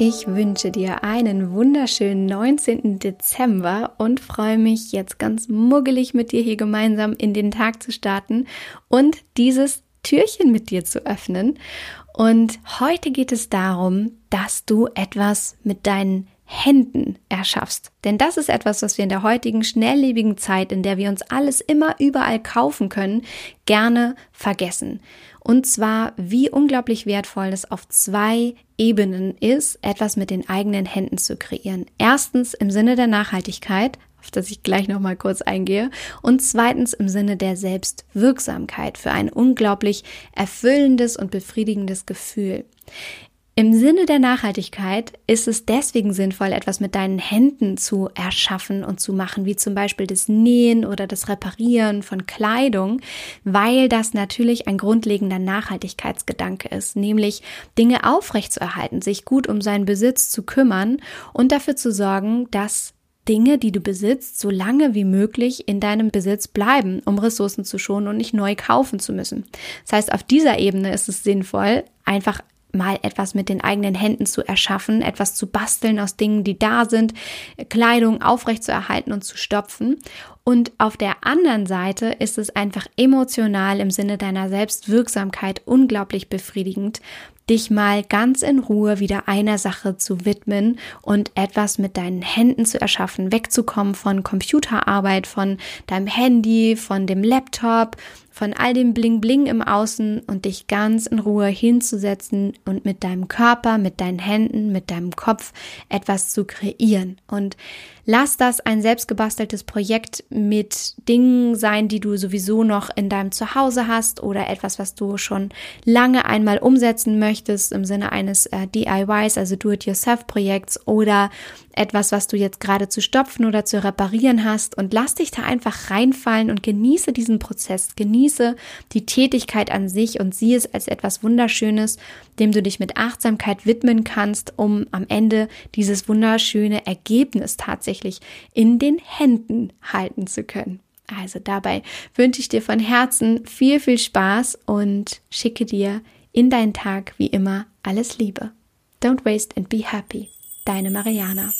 Ich wünsche dir einen wunderschönen 19. Dezember und freue mich jetzt ganz muggelig mit dir hier gemeinsam in den Tag zu starten und dieses Türchen mit dir zu öffnen. Und heute geht es darum, dass du etwas mit deinen Händen erschaffst. Denn das ist etwas, was wir in der heutigen schnelllebigen Zeit, in der wir uns alles immer überall kaufen können, gerne vergessen. Und zwar, wie unglaublich wertvoll es auf zwei Ebenen ist, etwas mit den eigenen Händen zu kreieren. Erstens im Sinne der Nachhaltigkeit, auf das ich gleich nochmal kurz eingehe, und zweitens im Sinne der Selbstwirksamkeit für ein unglaublich erfüllendes und befriedigendes Gefühl. Im Sinne der Nachhaltigkeit ist es deswegen sinnvoll, etwas mit deinen Händen zu erschaffen und zu machen, wie zum Beispiel das Nähen oder das Reparieren von Kleidung, weil das natürlich ein grundlegender Nachhaltigkeitsgedanke ist, nämlich Dinge aufrechtzuerhalten, sich gut um seinen Besitz zu kümmern und dafür zu sorgen, dass Dinge, die du besitzt, so lange wie möglich in deinem Besitz bleiben, um Ressourcen zu schonen und nicht neu kaufen zu müssen. Das heißt, auf dieser Ebene ist es sinnvoll, einfach mal etwas mit den eigenen Händen zu erschaffen, etwas zu basteln aus Dingen, die da sind, Kleidung aufrecht zu erhalten und zu stopfen. Und auf der anderen Seite ist es einfach emotional im Sinne deiner Selbstwirksamkeit unglaublich befriedigend, dich mal ganz in Ruhe wieder einer Sache zu widmen und etwas mit deinen Händen zu erschaffen, wegzukommen von Computerarbeit, von deinem Handy, von dem Laptop, von all dem Bling Bling im Außen und dich ganz in Ruhe hinzusetzen und mit deinem Körper, mit deinen Händen, mit deinem Kopf etwas zu kreieren. Und lass das ein selbstgebasteltes Projekt mit Dingen sein, die du sowieso noch in deinem Zuhause hast oder etwas, was du schon lange einmal umsetzen möchtest im Sinne eines äh, DIYs, also Do-it-yourself-Projekts oder etwas, was du jetzt gerade zu stopfen oder zu reparieren hast und lass dich da einfach reinfallen und genieße diesen Prozess, genieße die Tätigkeit an sich und sieh es als etwas Wunderschönes, dem du dich mit Achtsamkeit widmen kannst, um am Ende dieses wunderschöne Ergebnis tatsächlich in den Händen halten zu können. Also dabei wünsche ich dir von Herzen viel, viel Spaß und schicke dir in deinen Tag wie immer alles Liebe. Don't waste and be happy. Deine Mariana.